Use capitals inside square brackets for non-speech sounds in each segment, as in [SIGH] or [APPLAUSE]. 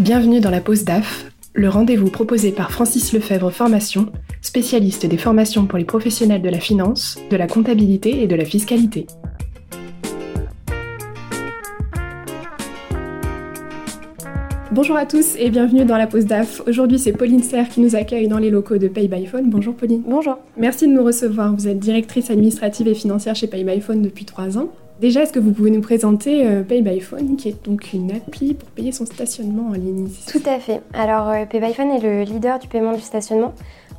Bienvenue dans la pause DAF, le rendez-vous proposé par Francis Lefebvre Formation, spécialiste des formations pour les professionnels de la finance, de la comptabilité et de la fiscalité. Bonjour à tous et bienvenue dans la pause DAF. Aujourd'hui, c'est Pauline Serre qui nous accueille dans les locaux de Pay by Phone. Bonjour Pauline. Bonjour. Merci de nous recevoir. Vous êtes directrice administrative et financière chez Pay by Phone depuis trois ans. Déjà, est-ce que vous pouvez nous présenter euh, Pay by Phone, qui est donc une appli pour payer son stationnement en ligne Tout à fait. Alors, euh, Pay by Phone est le leader du paiement du stationnement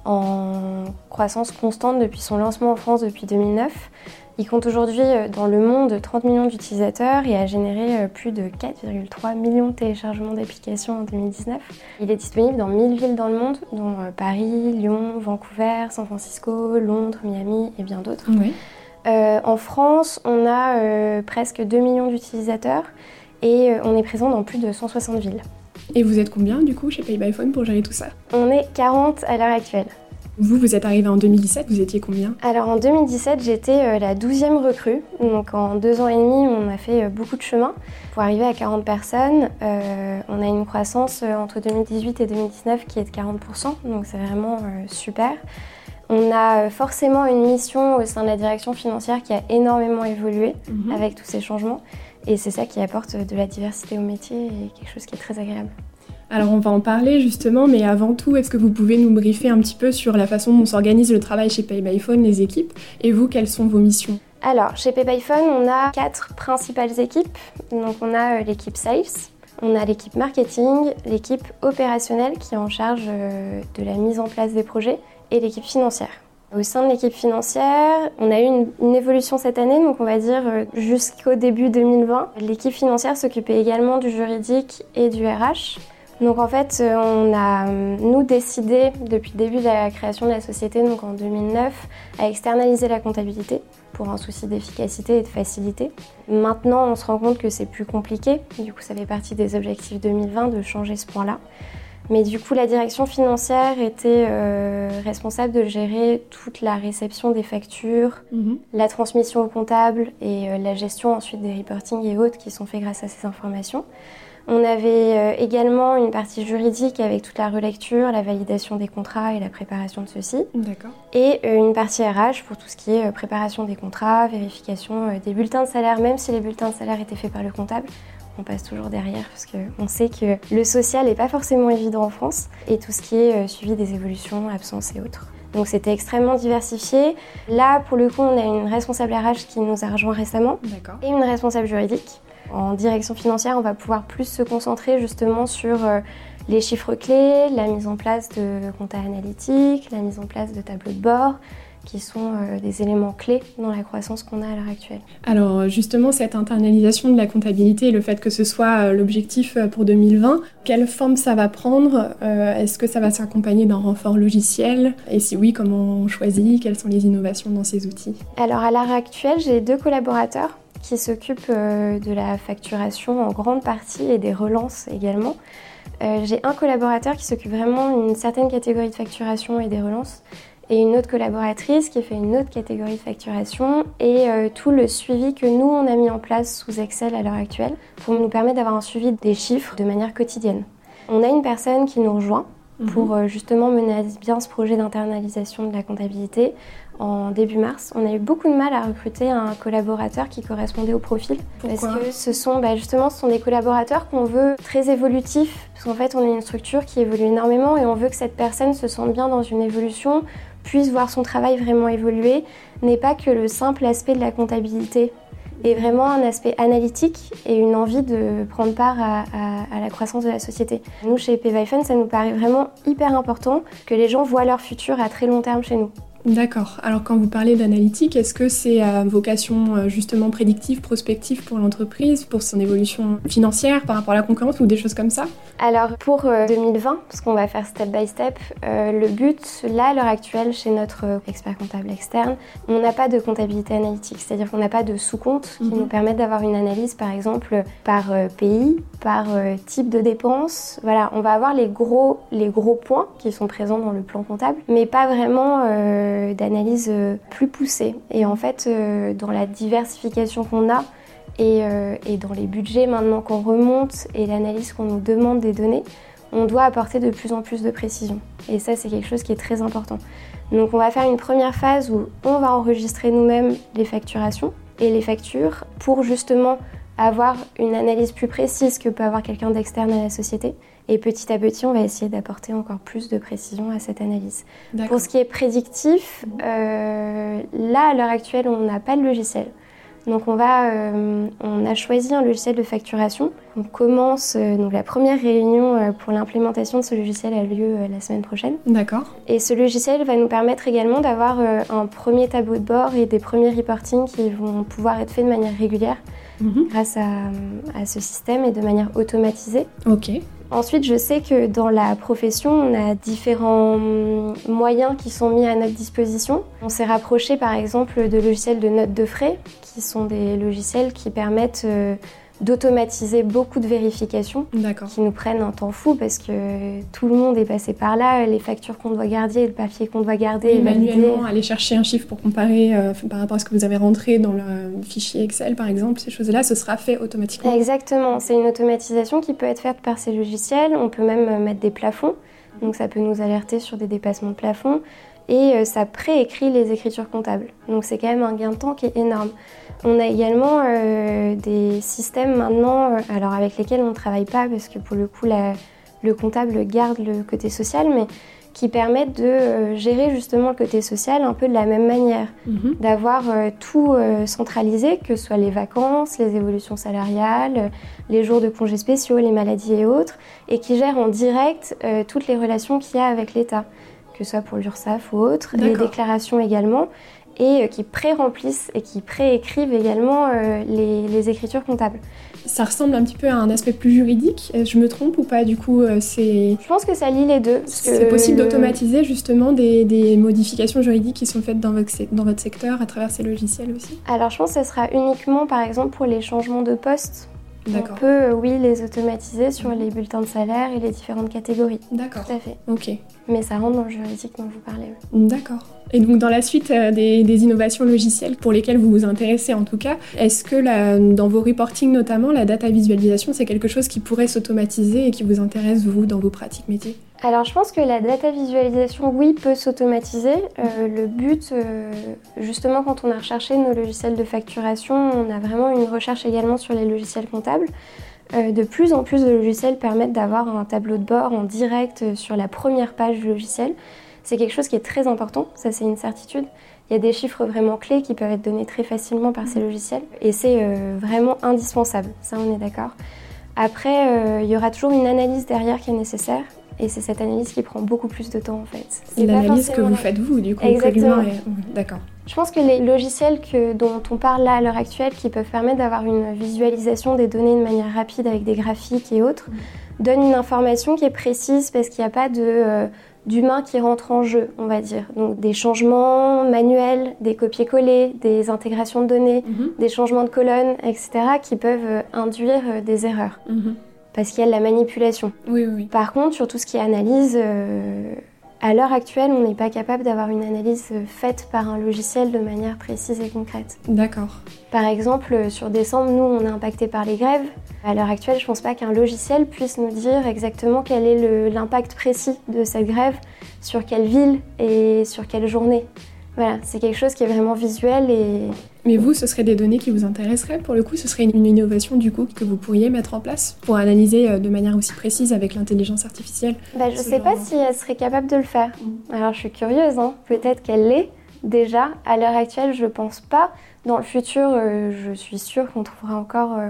en croissance constante depuis son lancement en France depuis 2009. Il compte aujourd'hui euh, dans le monde 30 millions d'utilisateurs et a généré plus de 4,3 millions de téléchargements d'applications en 2019. Il est disponible dans 1000 villes dans le monde, dont Paris, Lyon, Vancouver, San Francisco, Londres, Miami et bien d'autres. Oui. Euh, en France, on a euh, presque 2 millions d'utilisateurs et euh, on est présent dans plus de 160 villes. Et vous êtes combien du coup chez Pay by Phone pour gérer tout ça? On est 40 à l'heure actuelle. Vous, vous êtes arrivé en 2017, vous étiez combien? Alors en 2017, j'étais la 12e recrue. Donc en deux ans et demi, on a fait beaucoup de chemin pour arriver à 40 personnes. on a une croissance entre 2018 et 2019 qui est de 40%, donc c'est vraiment super. On a euh, forcément une mission au sein de la direction financière qui a énormément évolué mhm. avec tous ces changements. Et c'est ça qui apporte de la diversité au métier et quelque chose qui est très agréable. Alors on va en parler justement, mais avant tout, est-ce que vous pouvez nous briefer un petit peu sur la façon dont s'organise le travail chez PayByPhone, les équipes, et vous, quelles sont vos missions? Alors chez PayByPhone, on a quatre principales équipes. Donc on a euh, l'équipe Sales, on a l'équipe marketing, l'équipe opérationnelle qui est en charge euh, de la mise en place des projets et l'équipe financière. Au sein de l'équipe financière, on a eu une, évolution cette année, donc on va dire euh, jusqu'au début 2020. L'équipe financière s'occupait également du juridique et du RH. Donc en fait, euh, on a, euh, nous, décidé depuis le début de la création de la société, donc en 2009, à externaliser la comptabilité pour un souci d'efficacité et de facilité. Maintenant, on se rend compte que c'est plus compliqué. Du coup, ça fait partie des objectifs 2020 de changer ce point-là. Mais du coup, la direction financière était euh, responsable de gérer toute la réception des factures, mhm. la transmission au comptable et euh, la gestion ensuite des reportings et autres qui sont faits grâce à ces informations. On avait euh, également une partie juridique avec toute la relecture, la validation des contrats et la préparation de ceux-ci. D'accord. Et une partie RH pour tout ce qui est préparation des contrats, vérification des bulletins de salaire, même si les bulletins de salaire étaient faits par le comptable on passe toujours derrière parce qu'on sait que le social n'est pas forcément évident en France et tout ce qui est euh, suivi des évolutions, absences et autres. Donc c'était extrêmement diversifié. Là, pour le coup, on a une responsable RH qui nous a rejoint récemment et une responsable juridique. En direction financière, on va pouvoir plus se concentrer justement sur euh, les chiffres clés, la mise en place de comptes analytiques, la mise en place de tableaux de bord, qui sont euh, des éléments clés dans la croissance qu'on a à l'heure actuelle. Alors justement, cette internalisation de la comptabilité et le fait que ce soit euh, l'objectif euh, pour 2020, quelle forme ça va prendre Est-ce que ça va s'accompagner d'un renfort logiciel? Et si oui, comment on choisit? Quelles sont les innovations dans ces outils? Alors à l'heure actuelle, j'ai deux collaborateurs qui s'occupent de la facturation en grande partie et des relances également. j'ai un collaborateur qui s'occupe vraiment d'une certaine catégorie de facturation et des relances et une autre collaboratrice qui fait une autre catégorie de facturation et euh, tout le suivi que nous on a mis en place sous Excel à l'heure actuelle pour nous permettre d'avoir un suivi des chiffres de manière quotidienne. On a une personne qui nous rejoint mhm. pour euh, justement mener à bien ce projet d'internalisation de la comptabilité. En début mars, on a eu beaucoup de mal à recruter un collaborateur qui correspondait au profil. Pourquoi parce que ce sont bah, justement ce sont des collaborateurs qu'on veut très évolutifs. Parce qu'en fait, on est une structure qui évolue énormément et on veut que cette personne se sente bien dans une évolution, puisse voir son travail vraiment évoluer, n'est pas que le simple aspect de la comptabilité, est vraiment un aspect analytique et une envie de prendre part à, la croissance de la société. Nous, chez PViPhone, ça nous paraît vraiment hyper important que les gens voient leur futur à très long terme chez nous. D'accord. Alors quand vous parlez d'analytique, est-ce que c'est à vocation euh, justement prédictive, prospective pour l'entreprise, pour son évolution financière par rapport à la concurrence ou des choses comme ça? Alors pour 2020, euh, parce qu'on va faire step by step, euh, le but là à l'heure actuelle chez notre expert comptable externe, on n'a pas de comptabilité analytique, c'est-à-dire qu'on n'a pas de sous-compte qui mhm. nous permettent d'avoir une analyse par exemple par pays, par type de dépenses. Voilà, on va avoir les gros, les gros points qui sont présents dans le plan comptable, mais pas vraiment euh, d'analyse euh, plus poussée. Et en fait, euh, dans la diversification qu'on a, Et, et dans les budgets maintenant qu'on remonte et l'analyse qu'on nous demande des données, on doit apporter de plus en plus de précision. Et ça, c'est quelque chose qui est très important. Donc on va faire une première phase où on va enregistrer nous-mêmes les facturations et les factures pour justement avoir une analyse plus précise que peut avoir quelqu'un d'externe à la société. Et petit à petit, on va essayer d'apporter encore plus de précision à cette analyse. Pour ce qui est prédictif, euh, là, à l'heure actuelle, on n'a pas de logiciel. Donc on, va, euh, on a choisi un logiciel de facturation. On commence, euh, donc la première réunion euh, pour l'implémentation de ce logiciel a lieu la semaine prochaine. D'accord. Et ce logiciel va nous permettre également d'avoir un premier tableau de bord et des premiers reportings qui vont pouvoir être faits de manière régulière mhm. grâce à, à, ce système et de manière automatisée. Ok. Ensuite, je sais que dans la profession, on a différents moyens qui sont mis à notre disposition. On s'est rapproché par exemple de logiciels de notes de frais, qui sont des logiciels qui permettent euh, d'automatiser beaucoup de vérifications qui nous prennent un temps fou parce que tout le monde est passé par là, les factures qu'on doit garder, le papier qu'on doit garder. manuellement, aller chercher un chiffre pour comparer euh, par rapport à ce que vous avez rentré dans le fichier Excel par exemple, ces choses-là, ce sera fait automatiquement. Exactement, c'est une automatisation qui peut être faite par ces logiciels, on peut même mettre des plafonds, donc ça peut nous alerter sur des dépassements de plafond et euh, ça préécrit les écritures comptables. Donc c'est quand même un gain de temps qui est énorme. On a également euh, des systèmes maintenant, euh, alors avec lesquels on ne travaille pas parce que pour le coup le comptable garde le côté social, mais qui permettent de gérer justement le côté social un peu de la même manière, mhm. d'avoir tout centralisé, que ce soit les vacances, les évolutions salariales, les jours de congés spéciaux, les maladies et autres, et qui gère en direct toutes les relations qu'il y a avec l'État que ce soit pour l'URSSAF ou autre, les déclarations également, et euh, qui pré-remplissent et qui pré-écrivent également euh, les, écritures comptables. Ça ressemble un petit peu à un aspect plus juridique, je me trompe ou pas Du coup, euh, c'est... Je pense que ça lie les deux. C'est possible d'automatiser justement des, modifications juridiques qui sont faites dans votre, dans votre secteur à travers ces logiciels aussi? Alors je pense que ce sera uniquement par exemple pour les changements de poste on peut, oui, les automatiser sur les bulletins de salaire et les différentes catégories. D'accord. Tout à fait. Ok. Mais ça rentre dans le juridique dont vous parlez. D'accord. Et donc dans la suite euh, des, innovations logicielles pour lesquelles vous vous intéressez en tout cas, est-ce que dans vos reporting notamment, la data visualisation, c'est quelque chose qui pourrait s'automatiser et qui vous intéresse vous dans vos pratiques métiers? Alors je pense que la data visualisation, oui, peut s'automatiser. Euh, le but, euh, justement, quand on a recherché nos logiciels de facturation, on a vraiment une recherche également sur les logiciels comptables. Euh, de plus en plus de logiciels permettent d'avoir un tableau de bord en direct sur la première page du logiciel. C'est quelque chose qui est très important, ça c'est une certitude. Il y a des chiffres vraiment clés qui peuvent être donnés très facilement par ces logiciels et c'est vraiment indispensable, ça on est d'accord. Après, il y aura toujours une analyse derrière qui est nécessaire et c'est cette analyse qui prend beaucoup plus de temps en fait. C'est l'analyse que vous faites vous, du coup. Exactement. D'accord. Je pense que les logiciels que, dont on parle là à l'heure actuelle, qui peuvent permettre d'avoir une visualisation des données de manière rapide avec des graphiques et autres, mm. donnent une information qui est précise parce qu'il n'y a pas de, euh, d'humain qui rentre en jeu, on va dire. Donc des changements manuels, des copier-coller, des intégrations de données, mm-hmm. des changements de colonnes, etc., qui peuvent euh, induire euh, des erreurs. Parce qu'il y a de la manipulation. Oui, oui. Par contre, sur tout ce qui est analyse, euh, à l'heure actuelle, on n'est pas capable d'avoir une analyse faite par un logiciel de manière précise et concrète. D'accord. Par exemple, sur décembre, nous, on est impacté par les grèves. À l'heure actuelle, je ne pense pas qu'un logiciel puisse nous dire exactement quel est l'impact précis de cette grève, sur quelle ville et sur quelle journée. Voilà, c'est quelque chose qui est vraiment visuel et... Mais vous, ce seraient des données qui vous intéresseraient Pour le coup, ce serait une innovation du coup que vous pourriez mettre en place pour analyser euh, de manière aussi précise avec l'intelligence artificielle bah, Je ne sais pas si elle serait capable de le faire. Alors je suis curieuse, hein. peut-être qu'elle l'est déjà. À l'heure actuelle, je pense pas. Dans le futur, euh, je suis sûre qu'on trouvera encore euh,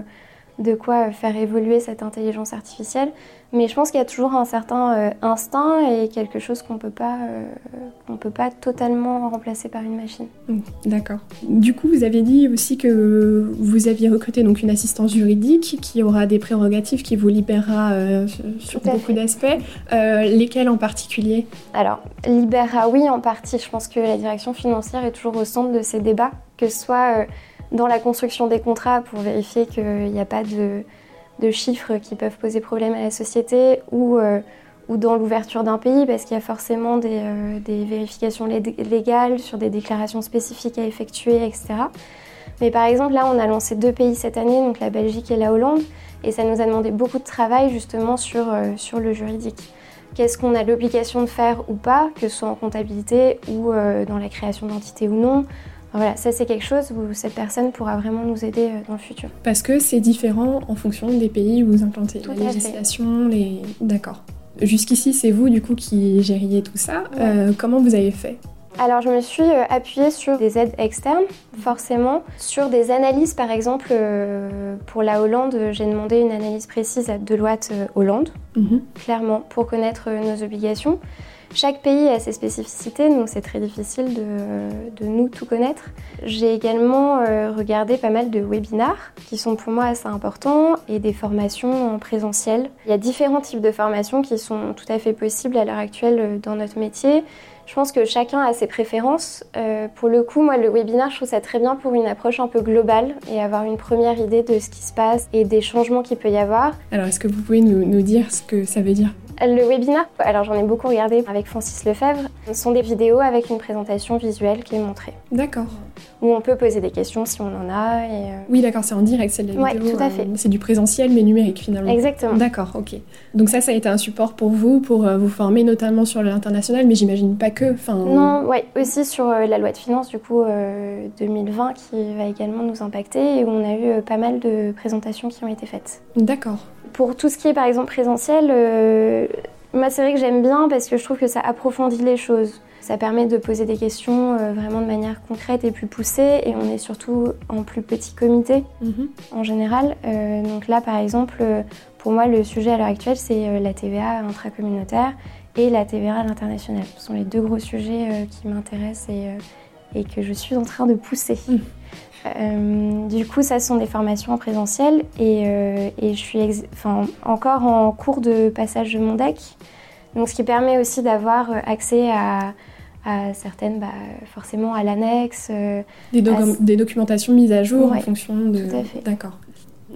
de quoi faire évoluer cette intelligence artificielle. Mais je pense qu'il y a toujours un certain euh, instinct et quelque chose qu'on peut pas, euh, peut pas totalement remplacer par une machine. Mmh, d'accord. Du coup, vous avez dit aussi que vous aviez recruté donc une assistance juridique qui aura des prérogatives qui vous libérera euh, sur beaucoup d'aspects. lesquels en particulier? Alors, libérera oui en partie. Je pense que la direction financière est toujours au centre de ces débats, que ce soit dans la construction des contrats pour vérifier qu'il n'y a pas de chiffres qui peuvent poser problème à la société ou, euh, ou dans l'ouverture d'un pays parce qu'il y a forcément des, euh, vérifications légales sur des déclarations spécifiques à effectuer, etc. Mais par exemple, là, on a lancé deux pays cette année, donc la Belgique et la Hollande, et ça nous a demandé beaucoup de travail justement sur, sur le juridique. Qu'est-ce qu'on a l'obligation de faire ou pas, que ce soit en comptabilité ou dans la création d'entités ou non voilà, ça c'est quelque chose où cette personne pourra vraiment nous aider dans le futur. Parce que c'est différent en fonction des pays où vous implantez. la législation, les... D'accord. Jusqu'ici, c'est vous du coup qui gériez tout ça. Euh, comment vous avez fait? Alors je me suis euh, appuyée sur des aides externes, forcément. Sur des analyses, par exemple, euh, pour la Hollande, j'ai demandé une analyse précise à Deloitte Hollande, mhm. clairement, pour connaître nos obligations. Chaque pays a ses spécificités, donc c'est très difficile de, nous tout connaître. J'ai également euh, regardé pas mal de webinars qui sont pour moi assez importants et des formations en présentiel. Il y a différents types de formations qui sont tout à fait possibles à l'heure actuelle euh, dans notre métier. Je pense que chacun a ses préférences. Euh, pour le coup, moi, le webinar, je trouve ça très bien pour une approche un peu globale et avoir une première idée de ce qui se passe et des changements qu'il peut y avoir. Alors, est-ce que vous pouvez nous dire ce que ça veut dire? Le webinar, alors j'en ai beaucoup regardé avec Francis Lefebvre, ce sont des vidéos avec une présentation visuelle qui est montrée. D'accord. Où on peut poser des questions si on en a. Et euh, Oui, d'accord, c'est en direct, c'est de vidéo. tout à fait. Euh, c'est du présentiel mais numérique finalement. Exactement. D'accord, ok. Donc ça, ça a été un support pour vous, pour euh, vous former notamment sur l'international, mais j'imagine pas que. Non, ouais, aussi sur la loi de finances du coup 2020 qui va également nous impacter et où on a eu pas mal de présentations qui ont été faites. D'accord. Pour tout ce qui est par exemple présentiel, euh, moi c'est vrai que j'aime bien parce que je trouve que ça approfondit les choses. Ça permet de poser des questions euh, vraiment de manière concrète et plus poussée et on est surtout en plus petit comité mhm. en général. Euh, donc là par exemple, pour moi le sujet à l'heure actuelle c'est la TVA intracommunautaire et la TVA à l'international. Ce sont les deux gros sujets qui m'intéressent et, et, que je suis en train de pousser. Euh, du coup, ça sont des formations en présentiel et, euh, je suis encore en cours de passage de mon deck. Donc, ce qui permet aussi d'avoir euh, accès à, certaines, bah, forcément à l'annexe. Des, des, documentations mises à jour en fonction de. Tout à fait. D'accord.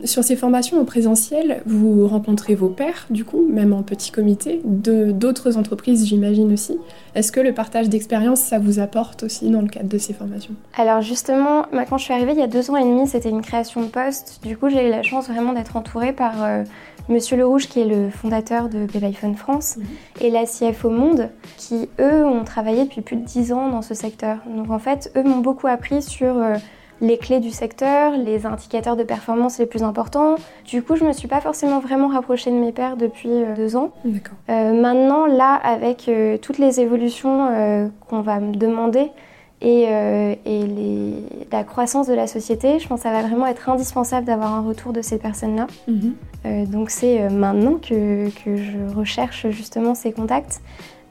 Sur ces formations en présentiel, vous rencontrez vos pairs, du coup, même en petit comité, de d'autres entreprises, j'imagine aussi. Est-ce que le partage d'expérience, ça vous apporte aussi dans le cadre de ces formations? Alors justement, quand je suis arrivée il y a deux ans et demi, c'était une création de poste. Du coup, j'ai eu la chance vraiment d'être entourée par euh, Monsieur Le Rouge, qui est le fondateur de iPhone France, mhm. et la CFO Monde, qui eux ont travaillé depuis plus de dix ans dans ce secteur. Donc en fait, eux m'ont beaucoup appris sur euh, les clés du secteur, les indicateurs de performance les plus importants. Du coup, je me suis pas forcément vraiment rapprochée de mes pairs depuis euh, deux ans. Euh, maintenant, là, avec euh, toutes les évolutions qu'on va me demander et, la croissance de la société, je pense que ça va vraiment être indispensable d'avoir un retour de ces personnes-là. Mhm. donc c'est maintenant que, que, je recherche justement ces contacts.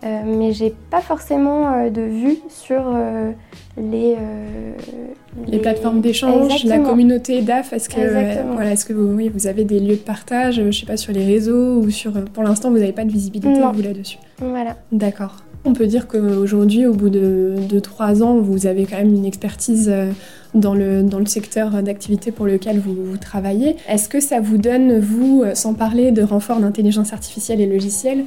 Euh, mais j'ai pas forcément euh, de vue sur euh, les, les, plateformes d'échange, la communauté DAF. Est-ce que, voilà, est-ce que vous, oui, vous avez des lieux de partage, je sais pas, sur les réseaux ou sur. Pour l'instant, vous n'avez pas de visibilité vous là-dessus. Voilà. D'accord. On peut dire qu'aujourd'hui, au bout de, trois ans, vous avez quand même une expertise dans le, dans le secteur d'activité pour lequel vous, vous travaillez. Est-ce que ça vous donne, vous, sans parler de renfort d'intelligence artificielle et logicielle,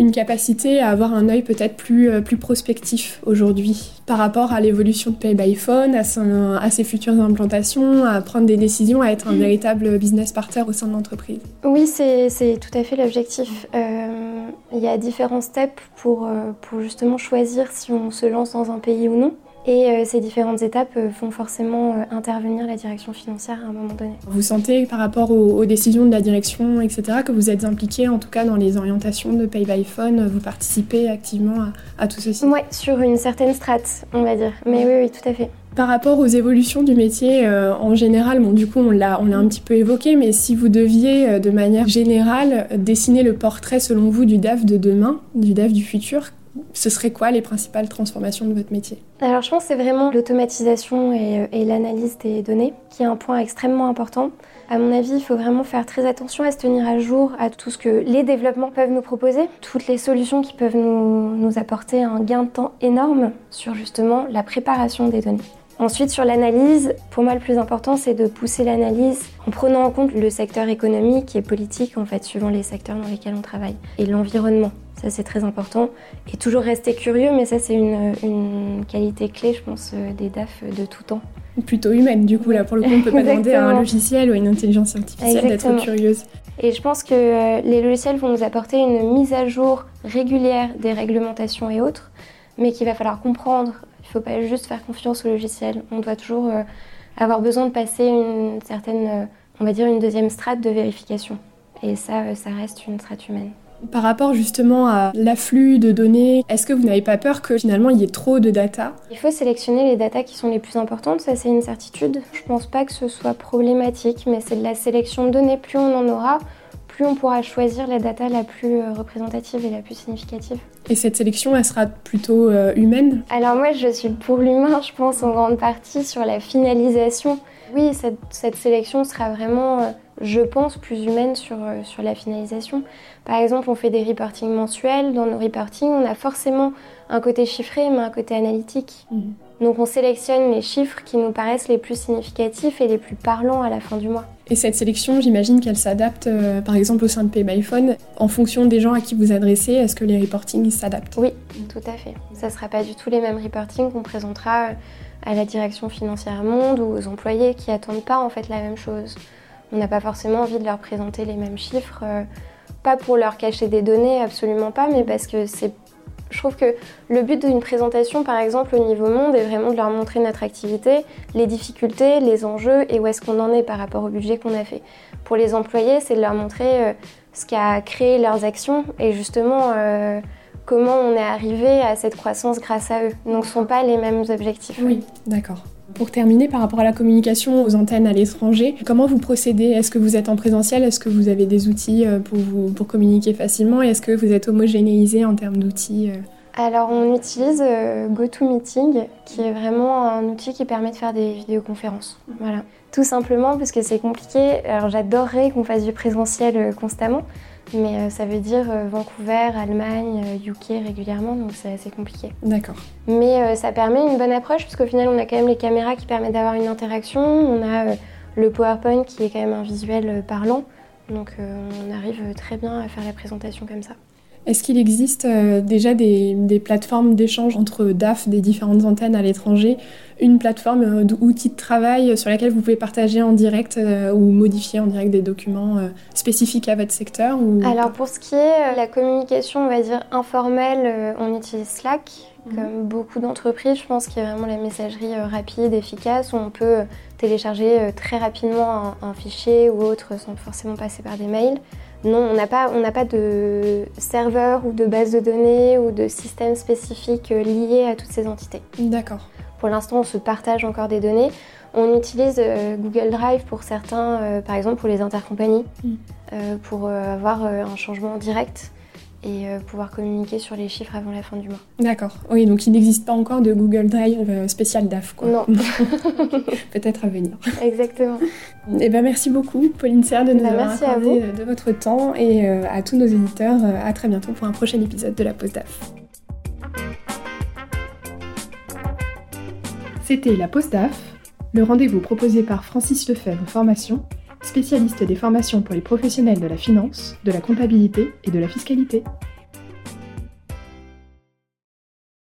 une capacité à avoir un œil peut-être plus, euh, plus prospectif aujourd'hui par rapport à l'évolution de Pay by Phone, à, ses futures implantations, à prendre des décisions, à être un mm. véritable business partner au sein de l'entreprise. Oui, c'est tout à fait l'objectif. Euh, il y a différents steps pour, euh, pour justement choisir si on se lance dans un pays ou non. Et euh, ces différentes étapes euh, font forcément euh, intervenir la direction financière à un moment donné. Vous sentez par rapport aux, décisions de la direction, etc., que vous êtes impliqué en tout cas dans les orientations de Pay by Phone, vous participez activement à, tout ceci? Oui, sur une certaine strate, on va dire. Mais oui, oui, tout à fait. Par rapport aux évolutions du métier en général, bon, du coup on l'a, on l'a un petit peu évoqué, mais si vous deviez de manière générale dessiner le portrait selon vous du DAF de demain, du DAF du futur, ce serait quoi les principales transformations de votre métier? Alors je pense que c'est vraiment l'automatisation et, euh, l'analyse des données qui est un point extrêmement important. À mon avis, il faut vraiment faire très attention à se tenir à jour à tout ce que les développements peuvent nous proposer, toutes les solutions qui peuvent nous apporter un gain de temps énorme sur justement la préparation des données. Ensuite, sur l'analyse, pour moi, le plus important, c'est de pousser l'analyse en prenant en compte le secteur économique et politique, en fait, suivant les secteurs dans lesquels on travaille, et l'environnement. Ça, c'est très important. Et toujours rester curieux, mais ça, c'est une, qualité clé, je pense, euh, des DAF de tout temps. Plutôt humaine, du coup, là, pour le coup, on ne peut pas [LAUGHS] demander à un logiciel ou à une intelligence artificielle d'être curieuse. Et je pense que euh, les logiciels vont nous apporter une mise à jour régulière des réglementations et autres, mais qu'il va falloir comprendre. Il ne faut pas juste faire confiance au logiciel. On doit toujours euh, avoir besoin de passer une certaine, euh, on va dire, une deuxième strate de vérification. Et ça, ça reste une strate humaine. Par rapport justement à l'afflux de données, est-ce que vous n'avez pas peur que finalement il y ait trop de data? Il faut sélectionner les datas qui sont les plus importantes, ça c'est une certitude. Je pense pas que ce soit problématique, mais c'est de la sélection de données. Plus on en aura, plus on pourra choisir la data la plus euh, représentative et la plus significative. Et cette sélection, elle sera plutôt euh, humaine? Alors moi, je suis pour l'humain, je pense en grande partie sur la finalisation. Oui, cette, cette sélection sera vraiment... Euh, je pense, plus humaine sur, sur la finalisation. Par exemple, on fait des reportings mensuels. Dans nos reportings, on a forcément un côté chiffré, mais un côté analytique. Mhm. Donc on sélectionne les chiffres qui nous paraissent les plus significatifs et les plus parlants à la fin du mois. Et cette sélection, j'imagine qu'elle s'adapte, euh, par exemple, au sein de PayMyPhone, en fonction des gens à qui vous adressez. Est-ce que les reportings s'adaptent? Oui, tout à fait. Ça ne sera pas du tout les mêmes reportings qu'on présentera euh, à la direction financière monde ou aux employés qui attendent pas en fait la même chose. On n'a pas forcément envie de leur présenter les mêmes chiffres, euh, pas pour leur cacher des données, absolument pas, mais parce que c'est je trouve que le but d'une présentation, par exemple, au niveau monde, est vraiment de leur montrer notre activité, les difficultés, les enjeux et où est-ce qu'on en est par rapport au budget qu'on a fait. Pour les employés, c'est de leur montrer euh, ce qui a créé leurs actions et justement euh, comment on est arrivé à cette croissance grâce à eux. Donc, ce ne sont pas les mêmes objectifs. Oui, d'accord. Pour terminer, par rapport à la communication aux antennes à l'étranger, comment vous procédez? Est-ce que vous êtes en présentiel? Est-ce que vous avez des outils euh, pour, vous, pour communiquer facilement? Est-ce que vous êtes homogénéisé en termes d'outils euh? alors on utilise euh, GoToMeeting, qui est vraiment un outil qui permet de faire des vidéoconférences. Voilà. Tout simplement parce que c'est compliqué. Alors j'adorerais qu'on fasse du présentiel constamment, mais euh, ça veut dire euh, Vancouver, Allemagne, UK euh, régulièrement, donc c'est assez compliqué. D'accord. Mais ça permet une bonne approche, parce qu'au final, on a quand même les caméras qui permettent d'avoir une interaction, on a le PowerPoint qui est quand même un visuel parlant, donc on arrive très bien à faire la présentation comme ça. Est-ce qu'il existe euh, déjà des, plateformes d'échange entre DAF des différentes antennes à l'étranger Une plateforme euh, d'outils de travail sur laquelle vous pouvez partager en direct euh, ou modifier en direct des documents spécifiques à votre secteur Alors pour ce qui est la communication, on va dire informelle, on utilise Slack. Mhm. Comme beaucoup d'entreprises, je pense qu'il y a vraiment la messagerie rapide, efficace, où on peut télécharger très rapidement un fichier ou autre sans forcément passer par des mails. Non, on n'a pas, pas de serveur ou de base de données ou de système spécifique euh, lié à toutes ces entités. D'accord. Pour l'instant, on se partage encore des données. On utilise euh, Google Drive pour certains, euh, par exemple pour les intercompagnies, mm. pour avoir un changement direct et euh, pouvoir communiquer sur les chiffres avant la fin du mois. D'accord. Oui, donc il n'existe pas encore de Google Drive euh, spécial DAF. Quoi. Non. [LAUGHS] [LAUGHS] Peut-être à venir. Exactement. Eh ben, merci beaucoup, Pauline Serre, de nous bah, avoir accordé de votre temps et euh, à tous nos éditeurs, à très bientôt pour un prochain épisode de la Pause DAF. C'était la Pause DAF, le rendez-vous proposé par Francis Lefebvre Formation spécialiste des formations pour les professionnels de la finance, de la comptabilité et de la fiscalité.